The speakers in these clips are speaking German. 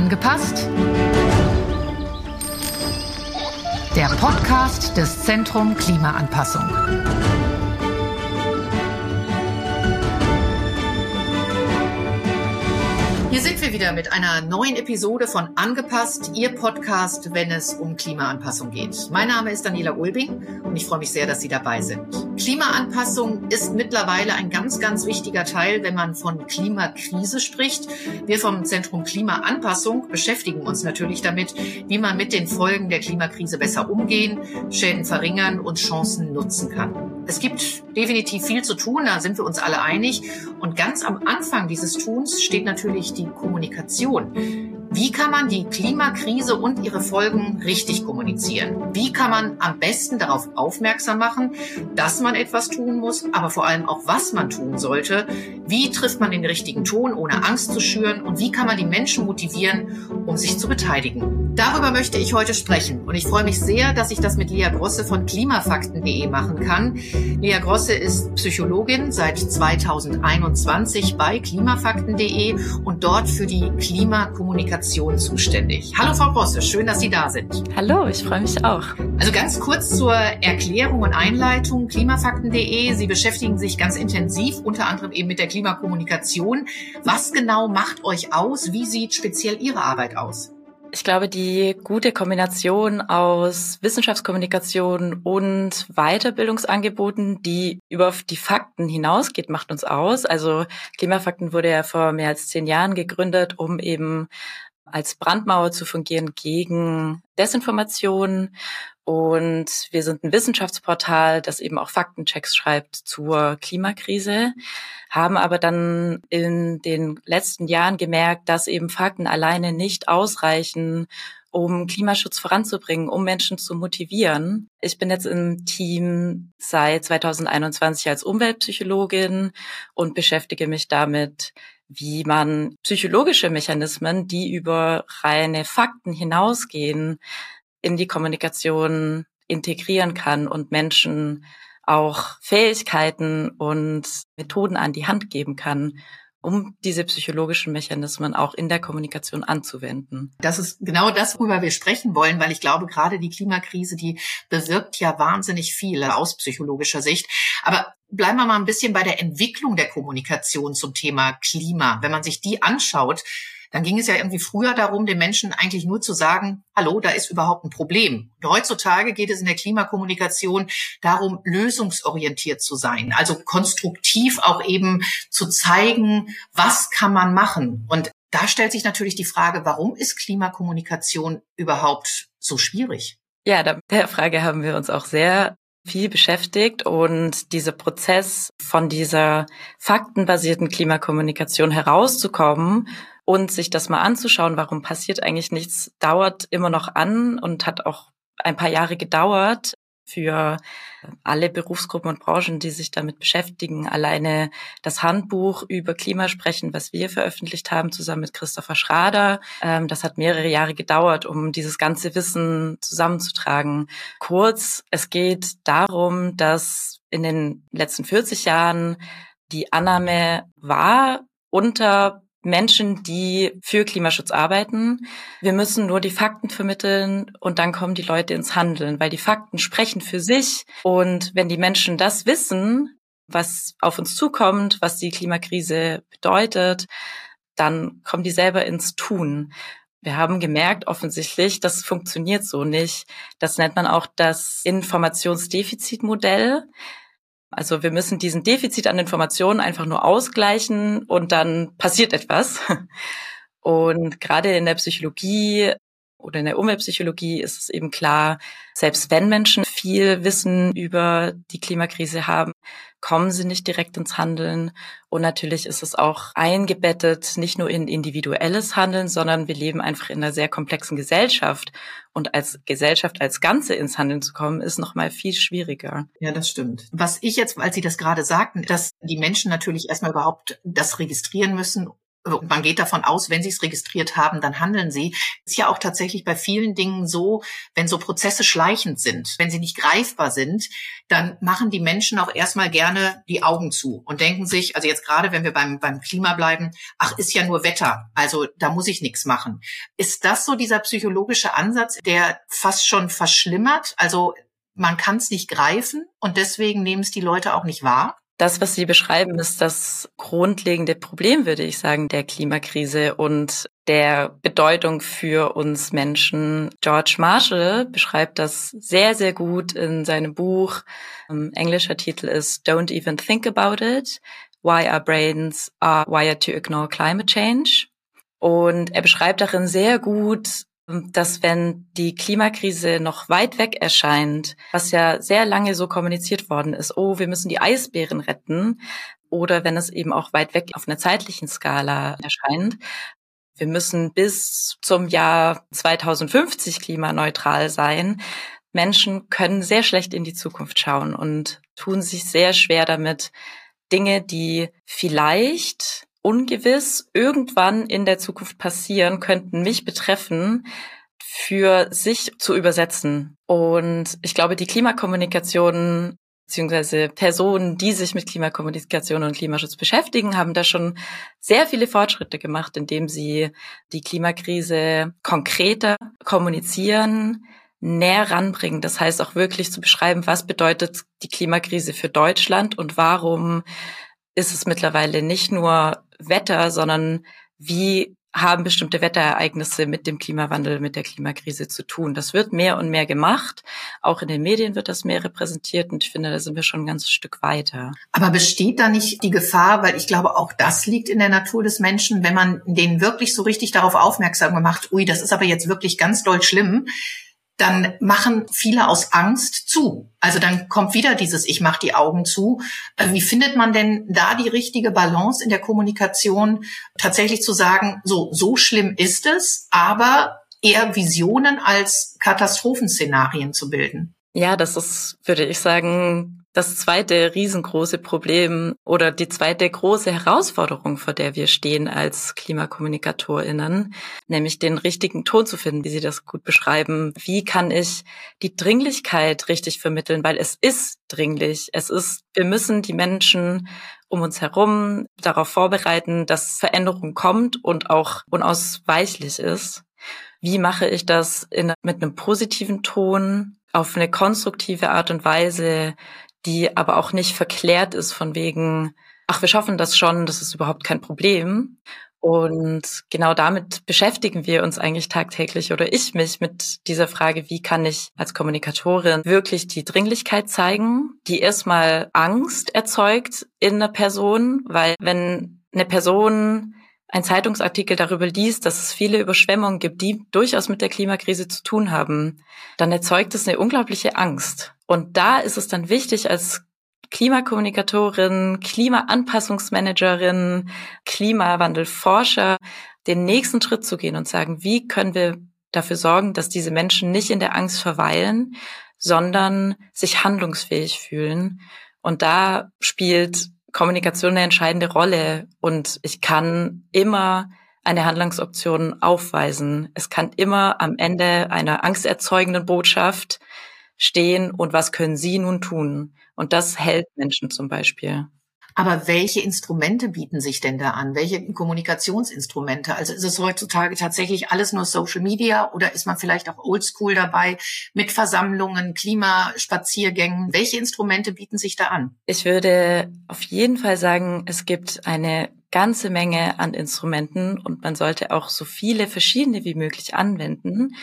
Angepasst? Der Podcast des Zentrum Klimaanpassung. Hier sind wir wieder mit einer neuen Episode von Angepasst, Ihr Podcast, wenn es um Klimaanpassung geht. Mein Name ist Daniela Ulbing und ich freue mich sehr, dass Sie dabei sind. Klimaanpassung ist mittlerweile ein ganz, ganz wichtiger Teil, wenn man von Klimakrise spricht. Wir vom Zentrum Klimaanpassung beschäftigen uns natürlich damit, wie man mit den Folgen der Klimakrise besser umgehen, Schäden verringern und Chancen nutzen kann. Es gibt definitiv viel zu tun, da sind wir uns alle einig. Und ganz am Anfang dieses Tuns steht natürlich die Kommunikation. Wie kann man die Klimakrise und ihre Folgen richtig kommunizieren? Wie kann man am besten darauf aufmerksam machen, dass man etwas tun muss, aber vor allem auch, was man tun sollte? Wie trifft man den richtigen Ton, ohne Angst zu schüren? Und wie kann man die Menschen motivieren, um sich zu beteiligen? Darüber möchte ich heute sprechen. Und ich freue mich sehr, dass ich das mit Lea Grosse von klimafakten.de machen kann. Lea Grosse ist Psychologin seit 2021 bei klimafakten.de und dort für die Klimakommunikation Kommunikation zuständig. Hallo Frau Grosse, schön, dass Sie da sind. Hallo, ich freue mich auch. Also ganz kurz zur Erklärung und Einleitung. Klimafakten.de, Sie beschäftigen sich ganz intensiv unter anderem eben mit der Klimakommunikation. Was genau macht euch aus? Wie sieht speziell Ihre Arbeit aus? Ich glaube, die gute Kombination aus Wissenschaftskommunikation und Weiterbildungsangeboten, die über die Fakten hinausgeht, macht uns aus. Also Klimafakten wurde ja vor mehr als zehn Jahren gegründet, um eben als Brandmauer zu fungieren gegen Desinformation. Und wir sind ein Wissenschaftsportal, das eben auch Faktenchecks schreibt zur Klimakrise, haben aber dann in den letzten Jahren gemerkt, dass eben Fakten alleine nicht ausreichen, um Klimaschutz voranzubringen, um Menschen zu motivieren. Ich bin jetzt im Team seit 2021 als Umweltpsychologin und beschäftige mich damit, wie man psychologische Mechanismen, die über reine Fakten hinausgehen, in die Kommunikation integrieren kann und Menschen auch Fähigkeiten und Methoden an die Hand geben kann, um diese psychologischen Mechanismen auch in der Kommunikation anzuwenden. Das ist genau das, worüber wir sprechen wollen, weil ich glaube, gerade die Klimakrise, die bewirkt ja wahnsinnig viel aus psychologischer Sicht. Aber bleiben wir mal ein bisschen bei der Entwicklung der Kommunikation zum Thema Klima. Wenn man sich die anschaut, dann ging es ja irgendwie früher darum, den Menschen eigentlich nur zu sagen, hallo, da ist überhaupt ein Problem. Und heutzutage geht es in der Klimakommunikation darum, lösungsorientiert zu sein, also konstruktiv auch eben zu zeigen, was kann man machen. Und da stellt sich natürlich die Frage, warum ist Klimakommunikation überhaupt so schwierig? Ja, der Frage haben wir uns auch sehr viel beschäftigt und dieser Prozess von dieser faktenbasierten Klimakommunikation herauszukommen und sich das mal anzuschauen, warum passiert eigentlich nichts, dauert immer noch an und hat auch ein paar Jahre gedauert für alle Berufsgruppen und Branchen, die sich damit beschäftigen. Alleine das Handbuch über Klimasprechen, was wir veröffentlicht haben, zusammen mit Christopher Schrader, ähm, das hat mehrere Jahre gedauert, um dieses ganze Wissen zusammenzutragen. Kurz, es geht darum, dass in den letzten 40 Jahren die Annahme war, unter Menschen, die für Klimaschutz arbeiten. Wir müssen nur die Fakten vermitteln und dann kommen die Leute ins Handeln, weil die Fakten sprechen für sich. Und wenn die Menschen das wissen, was auf uns zukommt, was die Klimakrise bedeutet, dann kommen die selber ins Tun. Wir haben gemerkt, offensichtlich, das funktioniert so nicht. Das nennt man auch das Informationsdefizitmodell. Also wir müssen diesen Defizit an Informationen einfach nur ausgleichen und dann passiert etwas. Und gerade in der Psychologie oder in der Umweltpsychologie ist es eben klar, selbst wenn Menschen viel Wissen über die Klimakrise haben, kommen sie nicht direkt ins Handeln. Und natürlich ist es auch eingebettet, nicht nur in individuelles Handeln, sondern wir leben einfach in einer sehr komplexen Gesellschaft. Und als Gesellschaft als Ganze ins Handeln zu kommen, ist noch mal viel schwieriger. Ja, das stimmt. Was ich jetzt, als Sie das gerade sagten, dass die Menschen natürlich erstmal überhaupt das registrieren müssen man geht davon aus, wenn sie es registriert haben, dann handeln sie. Ist ja auch tatsächlich bei vielen Dingen so, wenn so Prozesse schleichend sind, wenn sie nicht greifbar sind, dann machen die Menschen auch erstmal gerne die Augen zu und denken sich, also jetzt gerade, wenn wir beim, beim Klima bleiben, ach, ist ja nur Wetter, also da muss ich nichts machen. Ist das so dieser psychologische Ansatz, der fast schon verschlimmert? Also man kann es nicht greifen und deswegen nehmen es die Leute auch nicht wahr? Das, was Sie beschreiben, ist das grundlegende Problem, würde ich sagen, der Klimakrise und der Bedeutung für uns Menschen. George Marshall beschreibt das sehr, sehr gut in seinem Buch. Um, englischer Titel ist Don't Even Think About It. Why Our Brains Are Wired to Ignore Climate Change. Und er beschreibt darin sehr gut, dass wenn die Klimakrise noch weit weg erscheint, was ja sehr lange so kommuniziert worden ist, oh, wir müssen die Eisbären retten, oder wenn es eben auch weit weg auf einer zeitlichen Skala erscheint, wir müssen bis zum Jahr 2050 klimaneutral sein. Menschen können sehr schlecht in die Zukunft schauen und tun sich sehr schwer damit, Dinge, die vielleicht ungewiss irgendwann in der Zukunft passieren, könnten mich betreffen, für sich zu übersetzen. Und ich glaube, die Klimakommunikation beziehungsweise Personen, die sich mit Klimakommunikation und Klimaschutz beschäftigen, haben da schon sehr viele Fortschritte gemacht, indem sie die Klimakrise konkreter kommunizieren, näher ranbringen. Das heißt auch wirklich zu beschreiben, was bedeutet die Klimakrise für Deutschland und warum ist es mittlerweile nicht nur Wetter, sondern wie haben bestimmte Wetterereignisse mit dem Klimawandel, mit der Klimakrise zu tun. Das wird mehr und mehr gemacht. Auch in den Medien wird das mehr repräsentiert und ich finde, da sind wir schon ein ganzes Stück weiter. Aber besteht da nicht die Gefahr, weil ich glaube, auch das liegt in der Natur des Menschen, wenn man den wirklich so richtig darauf aufmerksam gemacht, ui, das ist aber jetzt wirklich ganz doll schlimm, dann machen viele aus Angst zu. Also dann kommt wieder dieses Ich mach die Augen zu. Äh, wie findet man denn da die richtige Balance in der Kommunikation, tatsächlich zu sagen, so, so schlimm ist es, aber eher Visionen als Katastrophenszenarien zu bilden? Ja, das ist, würde ich sagen, das zweite riesengroße Problem oder die zweite große Herausforderung, vor der wir stehen als KlimakommunikatorInnen, nämlich den richtigen Ton zu finden, wie Sie das gut beschreiben. Wie kann ich die Dringlichkeit richtig vermitteln? Weil es ist dringlich. Es ist, wir müssen die Menschen um uns herum darauf vorbereiten, dass Veränderung kommt und auch unausweichlich ist. Wie mache ich das in, mit einem positiven Ton, auf eine konstruktive Art und Weise, die aber auch nicht verklärt ist von wegen, ach, wir schaffen das schon, das ist überhaupt kein Problem. Und genau damit beschäftigen wir uns eigentlich tagtäglich oder ich mich mit dieser Frage, wie kann ich als Kommunikatorin wirklich die Dringlichkeit zeigen, die erstmal Angst erzeugt in einer Person, weil wenn eine Person ein Zeitungsartikel darüber liest, dass es viele Überschwemmungen gibt, die durchaus mit der Klimakrise zu tun haben, dann erzeugt es eine unglaubliche Angst. Und da ist es dann wichtig, als Klimakommunikatorin, Klimaanpassungsmanagerin, Klimawandelforscher den nächsten Schritt zu gehen und sagen, wie können wir dafür sorgen, dass diese Menschen nicht in der Angst verweilen, sondern sich handlungsfähig fühlen. Und da spielt Kommunikation eine entscheidende Rolle und ich kann immer eine Handlungsoption aufweisen. Es kann immer am Ende einer angsterzeugenden Botschaft stehen und was können Sie nun tun? Und das hält Menschen zum Beispiel. Aber welche Instrumente bieten sich denn da an? Welche Kommunikationsinstrumente? Also ist es heutzutage tatsächlich alles nur Social Media oder ist man vielleicht auch oldschool dabei mit Versammlungen, Klimaspaziergängen? Welche Instrumente bieten sich da an? Ich würde auf jeden Fall sagen, es gibt eine ganze Menge an Instrumenten und man sollte auch so viele verschiedene wie möglich anwenden.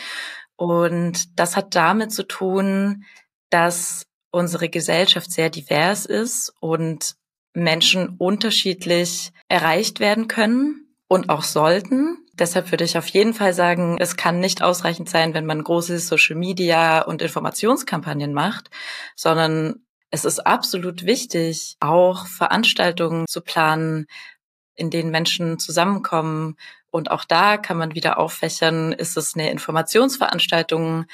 Und das hat damit zu tun, dass unsere Gesellschaft sehr divers ist und Menschen unterschiedlich erreicht werden können und auch sollten. Deshalb würde ich auf jeden Fall sagen, es kann nicht ausreichend sein, wenn man große Social Media und Informationskampagnen macht, sondern es ist absolut wichtig, auch Veranstaltungen zu planen, in denen Menschen zusammenkommen. Und auch da kann man wieder auffächern, ist es eine Informationsveranstaltung,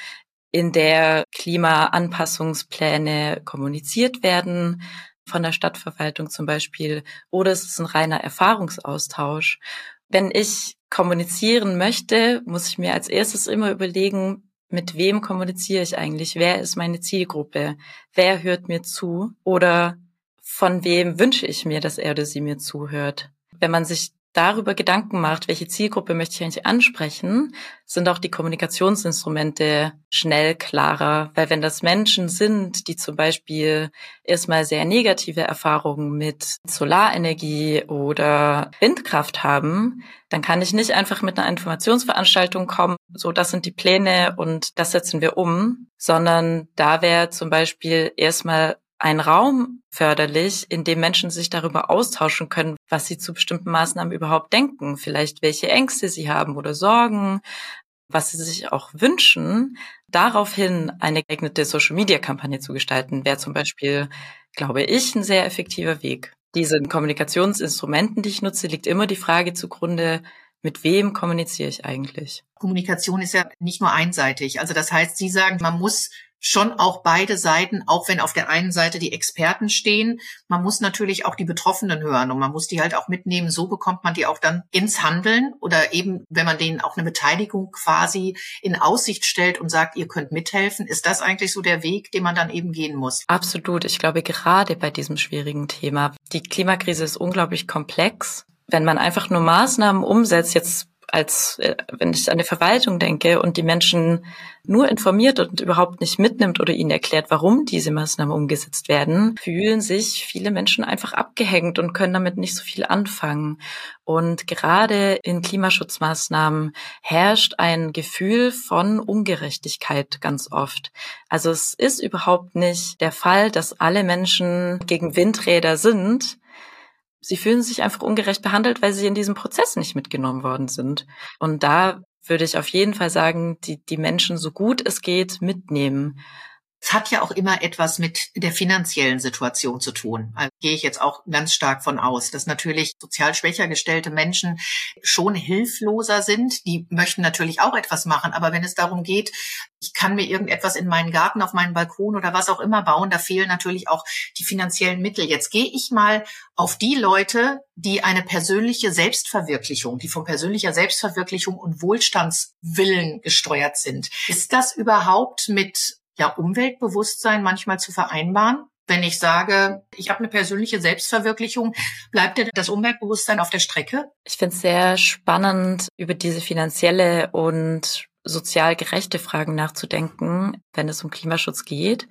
in der Klimaanpassungspläne kommuniziert werden von der Stadtverwaltung zum Beispiel, oder es ist ein reiner Erfahrungsaustausch. wenn ich kommunizieren möchte, muss ich mir als erstes immer überlegen, mit wem kommuniziere ich eigentlich? Wer ist meine Zielgruppe? Wer hört mir zu? Oder von wem wünsche ich mir, dass er oder sie mir zuhört? Wenn man sich darüber Gedanken macht, welche Zielgruppe möchte ich eigentlich ansprechen, sind auch die Kommunikationsinstrumente schnell klarer. Weil wenn das Menschen sind, die zum Beispiel erstmal sehr negative Erfahrungen mit Solarenergie oder Windkraft haben, dann kann ich nicht einfach mit einer Informationsveranstaltung kommen, so das sind die Pläne und das setzen wir um, sondern da wäre zum Beispiel erstmal ein Raum förderlich, in dem Menschen sich darüber austauschen können, was sie zu bestimmten Maßnahmen überhaupt denken, vielleicht welche Ängste sie haben oder Sorgen, was sie sich auch wünschen, daraufhin eine geeignete Social-Media-Kampagne zu gestalten, wäre zum Beispiel, glaube ich, ein sehr effektiver Weg. Diesen Kommunikationsinstrumenten, die ich nutze, liegt immer die Frage zugrunde, mit wem kommuniziere ich eigentlich? Kommunikation ist ja nicht nur einseitig. Also das heißt, Sie sagen, man muss schon auch beide Seiten, auch wenn auf der einen Seite die Experten stehen, man muss natürlich auch die Betroffenen hören und man muss die halt auch mitnehmen. So bekommt man die auch dann ins Handeln oder eben, wenn man denen auch eine Beteiligung quasi in Aussicht stellt und sagt, ihr könnt mithelfen, ist das eigentlich so der Weg, den man dann eben gehen muss? Absolut. Ich glaube, gerade bei diesem schwierigen Thema, die Klimakrise ist unglaublich komplex. Wenn man einfach nur Maßnahmen umsetzt, jetzt als äh, wenn ich an die Verwaltung denke und die Menschen nur informiert und überhaupt nicht mitnimmt oder ihnen erklärt, warum diese Maßnahmen umgesetzt werden, fühlen sich viele Menschen einfach abgehängt und können damit nicht so viel anfangen. Und gerade in Klimaschutzmaßnahmen herrscht ein Gefühl von Ungerechtigkeit ganz oft. Also es ist überhaupt nicht der Fall, dass alle Menschen gegen Windräder sind, sie fühlen sich einfach ungerecht behandelt, weil sie in diesem Prozess nicht mitgenommen worden sind. Und da würde ich auf jeden Fall sagen, die, die Menschen so gut es geht mitnehmen. Es hat ja auch immer etwas mit der finanziellen Situation zu tun. Also gehe ich jetzt auch ganz stark von aus, dass natürlich sozial schwächer gestellte Menschen schon hilfloser sind. Die möchten natürlich auch etwas machen, aber wenn es darum geht, ich kann mir irgendetwas in meinen Garten, auf meinen Balkon oder was auch immer bauen, da fehlen natürlich auch die finanziellen Mittel. Jetzt gehe ich mal auf die Leute, die eine persönliche Selbstverwirklichung, die von persönlicher Selbstverwirklichung und Wohlstandswillen gesteuert sind. Ist das überhaupt mit ja, Umweltbewusstsein manchmal zu vereinbaren. Wenn ich sage, ich habe eine persönliche Selbstverwirklichung, bleibt dir das Umweltbewusstsein auf der Strecke? Ich finde es sehr spannend, über diese finanzielle und sozial gerechte Fragen nachzudenken, wenn es um Klimaschutz geht.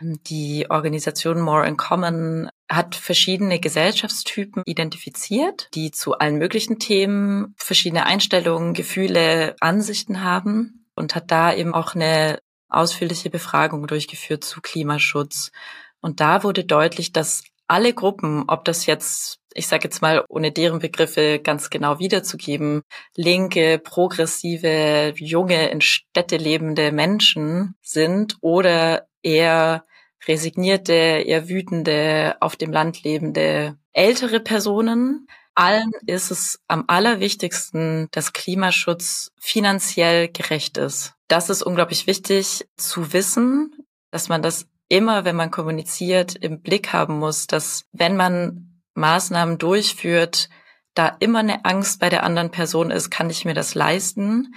Die Organisation More in Common hat verschiedene Gesellschaftstypen identifiziert, die zu allen möglichen Themen verschiedene Einstellungen, Gefühle, Ansichten haben und hat da eben auch eine ausführliche Befragung durchgeführt zu Klimaschutz. Und da wurde deutlich, dass alle Gruppen, ob das jetzt, ich sage jetzt mal, ohne deren Begriffe ganz genau wiederzugeben, linke, progressive, junge, in Städte lebende Menschen sind oder eher resignierte, eher wütende, auf dem Land lebende ältere Personen, allen ist es am allerwichtigsten, dass Klimaschutz finanziell gerecht ist. Das ist unglaublich wichtig zu wissen, dass man das immer, wenn man kommuniziert, im Blick haben muss, dass wenn man Maßnahmen durchführt, da immer eine Angst bei der anderen Person ist, kann ich mir das leisten?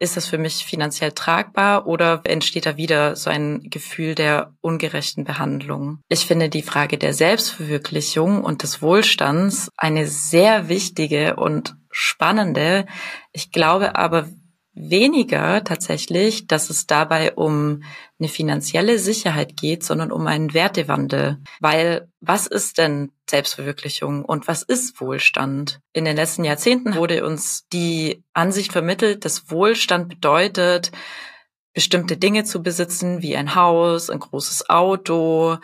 Ist das für mich finanziell tragbar oder entsteht da wieder so ein Gefühl der ungerechten Behandlung? Ich finde die Frage der Selbstverwirklichung und des Wohlstands eine sehr wichtige und spannende. Ich glaube aber, weniger tatsächlich, dass es dabei um eine finanzielle Sicherheit geht, sondern um einen Wertewandel. Weil was ist denn Selbstverwirklichung und was ist Wohlstand? In den letzten Jahrzehnten wurde uns die Ansicht vermittelt, dass Wohlstand bedeutet, bestimmte Dinge zu besitzen, wie ein Haus, ein großes Auto,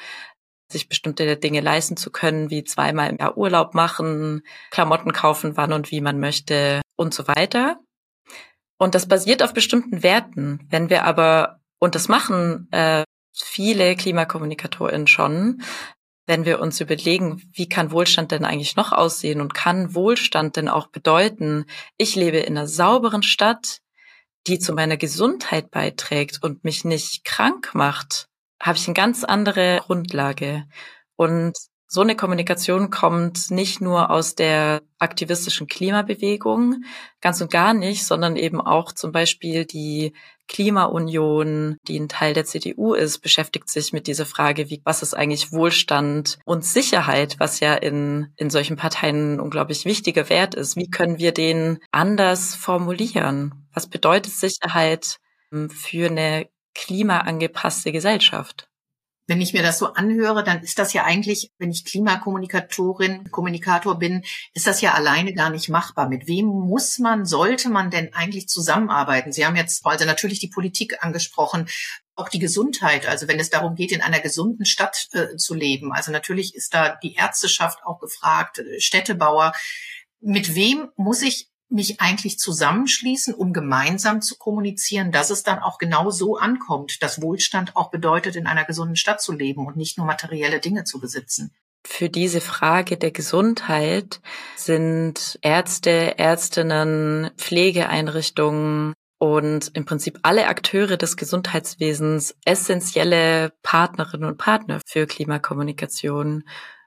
sich bestimmte Dinge leisten zu können, wie zweimal im Jahr Urlaub machen, Klamotten kaufen, wann und wie man möchte und so weiter. Und das basiert auf bestimmten Werten. Wenn wir aber, und das machen äh, viele KlimakommunikatorInnen schon, wenn wir uns überlegen, wie kann Wohlstand denn eigentlich noch aussehen und kann Wohlstand denn auch bedeuten, ich lebe in einer sauberen Stadt, die zu meiner Gesundheit beiträgt und mich nicht krank macht, habe ich eine ganz andere Grundlage. Und so eine Kommunikation kommt nicht nur aus der aktivistischen Klimabewegung, ganz und gar nicht, sondern eben auch zum Beispiel die Klimaunion, die ein Teil der CDU ist, beschäftigt sich mit dieser Frage, wie, was ist eigentlich Wohlstand und Sicherheit, was ja in, in solchen Parteien unglaublich wichtiger Wert ist. Wie können wir den anders formulieren? Was bedeutet Sicherheit ähm, für eine klimaangepasste Gesellschaft? Wenn ich mir das so anhöre, dann ist das ja eigentlich, wenn ich Klimakommunikatorin, Kommunikator bin, ist das ja alleine gar nicht machbar. Mit wem muss man, sollte man denn eigentlich zusammenarbeiten? Sie haben jetzt also natürlich die Politik angesprochen, auch die Gesundheit. Also wenn es darum geht, in einer gesunden Stadt äh, zu leben. Also natürlich ist da die Ärzteschaft auch gefragt, äh, Städtebauer. Mit wem muss ich mich eigentlich zusammenschließen, um gemeinsam zu kommunizieren, dass es dann auch genau so ankommt, dass Wohlstand auch bedeutet, in einer gesunden Stadt zu leben und nicht nur materielle Dinge zu besitzen. Für diese Frage der Gesundheit sind Ärzte, Ärztinnen, Pflegeeinrichtungen und im Prinzip alle Akteure des Gesundheitswesens essentielle Partnerinnen und Partner für Klimakommunikation.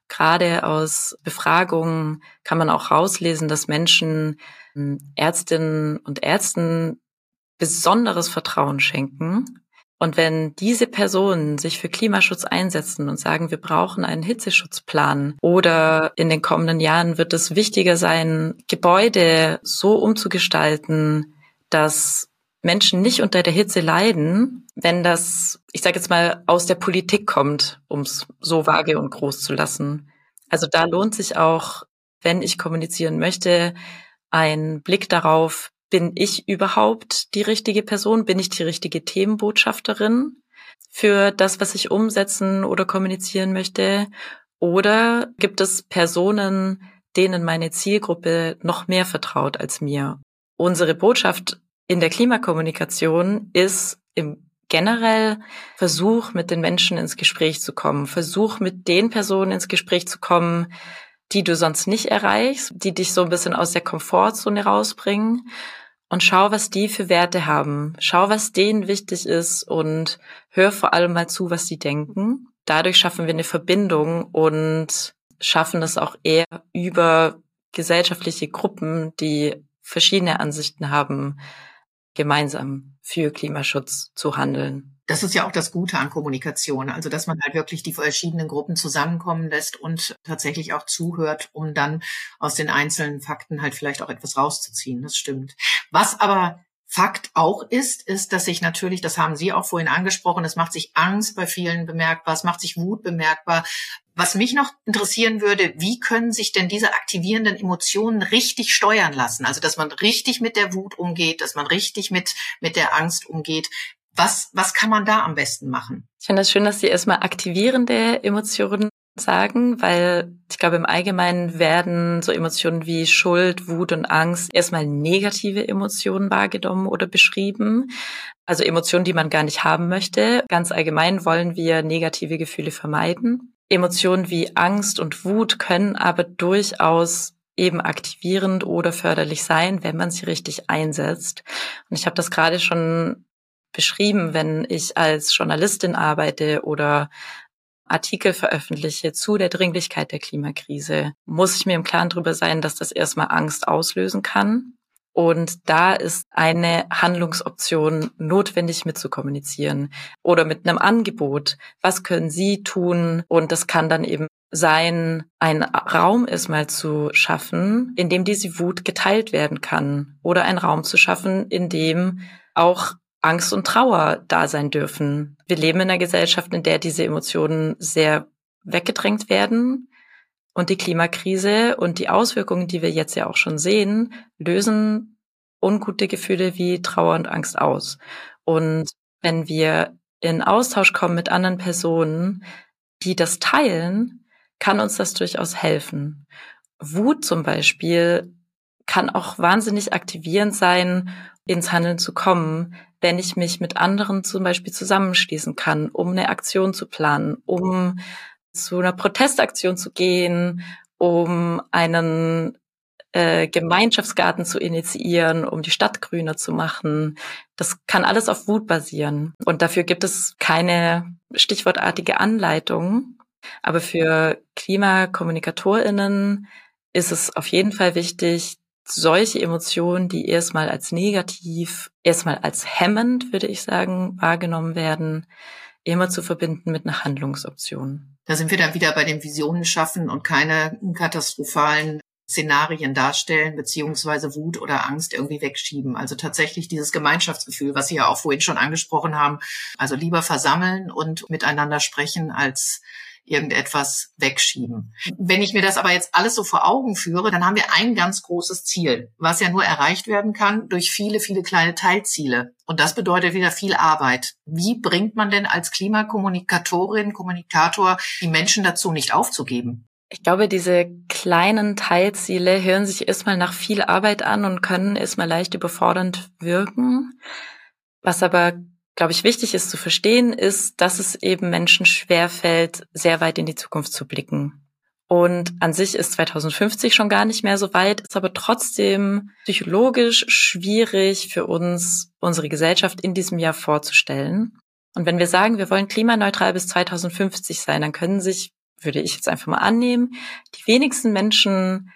Gerade aus Befragungen kann man auch rauslesen, dass Menschen ähm, Ärztinnen und Ärzten besonderes Vertrauen schenken. Und wenn diese Personen sich für Klimaschutz einsetzen und sagen, wir brauchen einen Hitzeschutzplan oder in den kommenden Jahren wird es wichtiger sein, Gebäude so umzugestalten, dass Menschen nicht unter der Hitze leiden, wenn das, ich sage jetzt mal, aus der Politik kommt, um es so vage und groß zu lassen. Also da lohnt sich auch, wenn ich kommunizieren möchte, ein Blick darauf, bin ich überhaupt die richtige Person? Bin ich die richtige Themenbotschafterin für das, was ich umsetzen oder kommunizieren möchte? Oder gibt es Personen, denen meine Zielgruppe noch mehr vertraut als mir? Unsere Botschaft in der Klimakommunikation ist im generell Versuch, mit den Menschen ins Gespräch zu kommen. Versuch, mit den Personen ins Gespräch zu kommen, die du sonst nicht erreichst, die dich so ein bisschen aus der Komfortzone rausbringen. Und schau, was die für Werte haben. Schau, was denen wichtig ist und hör vor allem mal zu, was sie denken. Dadurch schaffen wir eine Verbindung und schaffen es auch eher über gesellschaftliche Gruppen, die verschiedene Ansichten haben, gemeinsam für Klimaschutz zu handeln. Das ist ja auch das Gute an Kommunikation, also dass man halt wirklich die verschiedenen Gruppen zusammenkommen lässt und tatsächlich auch zuhört, um dann aus den einzelnen Fakten halt vielleicht auch etwas rauszuziehen. Das stimmt. Was aber Fakt auch ist, ist, dass sich natürlich, das haben Sie auch vorhin angesprochen, es macht sich Angst bei vielen bemerkbar, es macht sich Wut bemerkbar. Was mich noch interessieren würde, wie können sich denn diese aktivierenden Emotionen richtig steuern lassen? Also, dass man richtig mit der Wut umgeht, dass man richtig mit, mit der Angst umgeht. Was, was kann man da am besten machen? Ich finde das schön, dass Sie erstmal aktivierende Emotionen sagen, weil ich glaube, im Allgemeinen werden so Emotionen wie Schuld, Wut und Angst erstmal negative Emotionen wahrgenommen oder beschrieben. Also Emotionen, die man gar nicht haben möchte. Ganz allgemein wollen wir negative Gefühle vermeiden. Emotionen wie Angst und Wut können aber durchaus eben aktivierend oder förderlich sein, wenn man sie richtig einsetzt. Und ich habe das gerade schon beschrieben, wenn ich als Journalistin arbeite oder Artikel veröffentliche zu der Dringlichkeit der Klimakrise, muss ich mir im Klaren darüber sein, dass das erstmal Angst auslösen kann. Und da ist eine Handlungsoption notwendig mitzukommunizieren oder mit einem Angebot. Was können Sie tun? Und das kann dann eben sein, einen Raum erstmal zu schaffen, in dem diese Wut geteilt werden kann oder einen Raum zu schaffen, in dem auch Angst und Trauer da sein dürfen. Wir leben in einer Gesellschaft, in der diese Emotionen sehr weggedrängt werden. Und die Klimakrise und die Auswirkungen, die wir jetzt ja auch schon sehen, lösen ungute Gefühle wie Trauer und Angst aus. Und wenn wir in Austausch kommen mit anderen Personen, die das teilen, kann uns das durchaus helfen. Wut zum Beispiel kann auch wahnsinnig aktivierend sein, ins Handeln zu kommen, wenn ich mich mit anderen zum Beispiel zusammenschließen kann, um eine Aktion zu planen, um zu einer Protestaktion zu gehen, um einen äh, Gemeinschaftsgarten zu initiieren, um die Stadt grüner zu machen. Das kann alles auf Wut basieren. Und dafür gibt es keine stichwortartige Anleitung. Aber für KlimakommunikatorInnen ist es auf jeden Fall wichtig, solche Emotionen, die erstmal als negativ, erstmal als hemmend, würde ich sagen, wahrgenommen werden, immer zu verbinden mit einer Handlungsoption. Da sind wir dann wieder bei dem Visionen schaffen und keine katastrophalen Szenarien darstellen, beziehungsweise Wut oder Angst irgendwie wegschieben. Also tatsächlich dieses Gemeinschaftsgefühl, was Sie ja auch vorhin schon angesprochen haben. Also lieber versammeln und miteinander sprechen, als irgendetwas wegschieben. Wenn ich mir das aber jetzt alles so vor Augen führe, dann haben wir ein ganz großes Ziel, was ja nur erreicht werden kann durch viele, viele kleine Teilziele. Und das bedeutet wieder viel Arbeit. Wie bringt man denn als Klimakommunikatorin, Kommunikator die Menschen dazu, nicht aufzugeben? Ich glaube, diese kleinen Teilziele hören sich erstmal nach viel Arbeit an und können erstmal leicht überfordernd wirken. Was aber glaube ich, wichtig ist zu verstehen, ist, dass es eben Menschen schwerfällt, sehr weit in die Zukunft zu blicken. Und an sich ist 2050 schon gar nicht mehr so weit, ist aber trotzdem psychologisch schwierig für uns, unsere Gesellschaft in diesem Jahr vorzustellen. Und wenn wir sagen, wir wollen klimaneutral bis 2050 sein, dann können sich, würde ich jetzt einfach mal annehmen, die wenigsten Menschen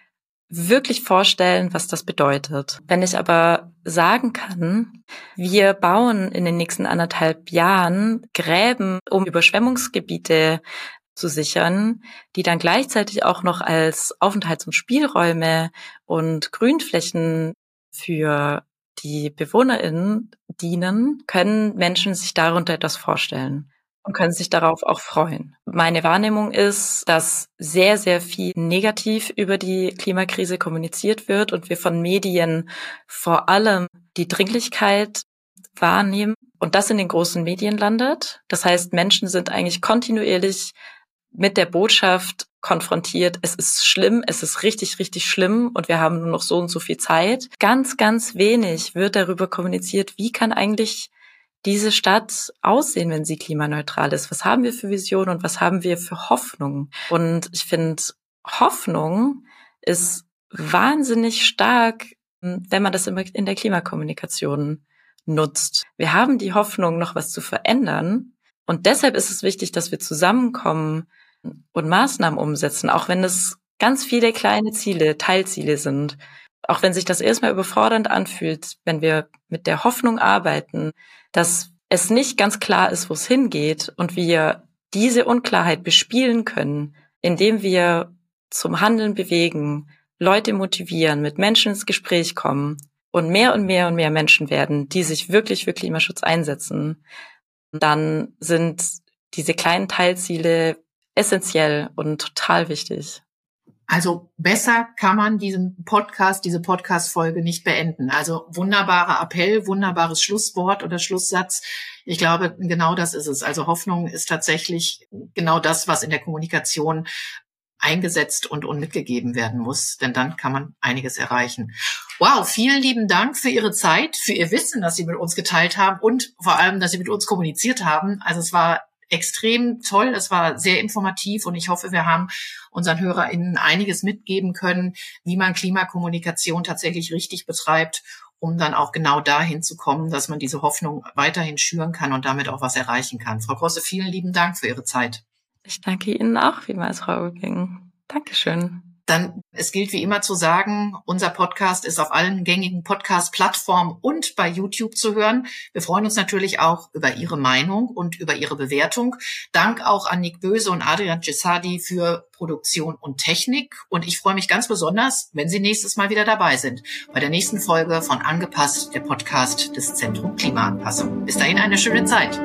wirklich vorstellen, was das bedeutet. Wenn ich aber sagen kann, wir bauen in den nächsten anderthalb Jahren Gräben, um Überschwemmungsgebiete zu sichern, die dann gleichzeitig auch noch als Aufenthalts- und Spielräume und Grünflächen für die BewohnerInnen dienen, können Menschen sich darunter etwas vorstellen und können sich darauf auch freuen. Meine Wahrnehmung ist, dass sehr, sehr viel negativ über die Klimakrise kommuniziert wird und wir von Medien vor allem die Dringlichkeit wahrnehmen und das in den großen Medien landet. Das heißt, Menschen sind eigentlich kontinuierlich mit der Botschaft konfrontiert, es ist schlimm, es ist richtig, richtig schlimm und wir haben nur noch so und so viel Zeit. Ganz, ganz wenig wird darüber kommuniziert, wie kann eigentlich diese Stadt aussehen, wenn sie klimaneutral ist? Was haben wir für Visionen und was haben wir für Hoffnung? Und ich finde, Hoffnung ist wahnsinnig stark, wenn man das in der Klimakommunikation nutzt. Wir haben die Hoffnung, noch was zu verändern. Und deshalb ist es wichtig, dass wir zusammenkommen und Maßnahmen umsetzen, auch wenn es ganz viele kleine Ziele, Teilziele sind. Auch wenn sich das erstmal überfordernd anfühlt, wenn wir mit der Hoffnung arbeiten, dass es nicht ganz klar ist, wo es hingeht und wir diese Unklarheit bespielen können, indem wir zum Handeln bewegen, Leute motivieren, mit Menschen ins Gespräch kommen und mehr und mehr und mehr Menschen werden, die sich wirklich für Klimaschutz einsetzen, dann sind diese kleinen Teilziele essentiell und total wichtig. Also besser kann man diesen Podcast, diese Podcast-Folge nicht beenden. Also wunderbarer Appell, wunderbares Schlusswort oder Schlusssatz. Ich glaube, genau das ist es. Also Hoffnung ist tatsächlich genau das, was in der Kommunikation eingesetzt und, und mitgegeben werden muss, denn dann kann man einiges erreichen. Wow, vielen lieben Dank für Ihre Zeit, für Ihr Wissen, das Sie mit uns geteilt haben und vor allem, dass Sie mit uns kommuniziert haben. Also es war extrem toll. Es war sehr informativ und ich hoffe, wir haben unseren HörerInnen einiges mitgeben können, wie man Klimakommunikation tatsächlich richtig betreibt, um dann auch genau dahin zu kommen, dass man diese Hoffnung weiterhin schüren kann und damit auch was erreichen kann. Frau Grosse, vielen lieben Dank für Ihre Zeit. Ich danke Ihnen auch vielmals, Frau Ulbing. Dankeschön. Dann, es gilt wie immer zu sagen, unser Podcast ist auf allen gängigen Podcast-Plattformen und bei YouTube zu hören. Wir freuen uns natürlich auch über Ihre Meinung und über Ihre Bewertung. Dank auch an Nick Böse und Adrian Cesadi für Produktion und Technik. Und ich freue mich ganz besonders, wenn Sie nächstes Mal wieder dabei sind bei der nächsten Folge von Angepasst, der Podcast des Zentrum Klimaanpassung. Bis dahin eine schöne Zeit.